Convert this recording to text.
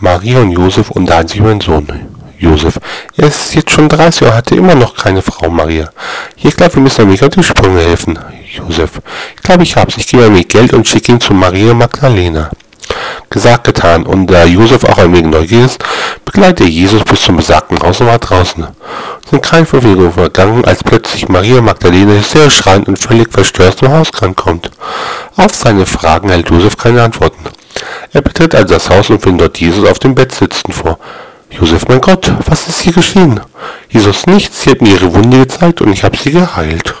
Maria und Josef unterhalten sich über den Sohn. Josef. Er ist jetzt schon 30 und hatte immer noch keine Frau, Maria. Ich glaube, wir müssen Maria auf die Sprünge helfen. Josef. Ich glaube, ich hab's. Ich gebe mir Geld und schicke ihn zu Maria Magdalena. Gesagt, getan. Und da Josef auch ein wenig neugierig ist, begleitet er Jesus bis zum besagten Haus und war draußen. Sind keine Minuten vergangen, als plötzlich Maria Magdalena hysterisch schreiend und völlig verstört zum Hausgang kommt. Auf seine Fragen hält Josef keine Antworten. Er betritt also das Haus und findet dort Jesus auf dem Bett sitzen vor. Josef, mein Gott, was ist hier geschehen? Jesus, nichts, sie hat mir ihre Wunde gezeigt und ich habe sie geheilt.